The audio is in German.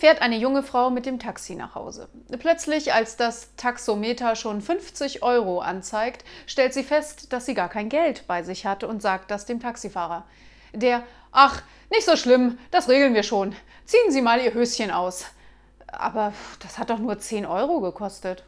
fährt eine junge Frau mit dem Taxi nach Hause. Plötzlich, als das Taxometer schon 50 Euro anzeigt, stellt sie fest, dass sie gar kein Geld bei sich hatte und sagt das dem Taxifahrer. Der, ach, nicht so schlimm, das regeln wir schon. Ziehen Sie mal Ihr Höschen aus. Aber das hat doch nur 10 Euro gekostet.